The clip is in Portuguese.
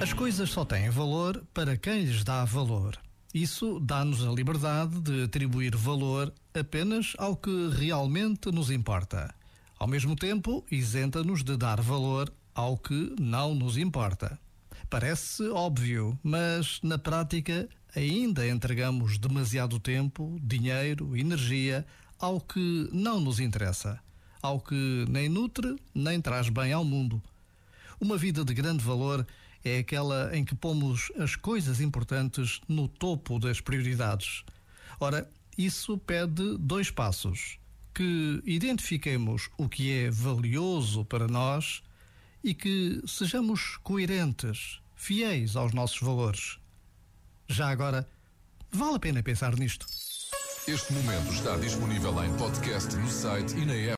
As coisas só têm valor para quem lhes dá valor. Isso dá-nos a liberdade de atribuir valor apenas ao que realmente nos importa. Ao mesmo tempo, isenta-nos de dar valor ao que não nos importa. Parece óbvio, mas na prática ainda entregamos demasiado tempo, dinheiro, energia ao que não nos interessa, ao que nem nutre nem traz bem ao mundo. Uma vida de grande valor é aquela em que pomos as coisas importantes no topo das prioridades. Ora, isso pede dois passos: que identifiquemos o que é valioso para nós e que sejamos coerentes, fiéis aos nossos valores. Já agora, vale a pena pensar nisto. Este momento está disponível em podcast no site e na app.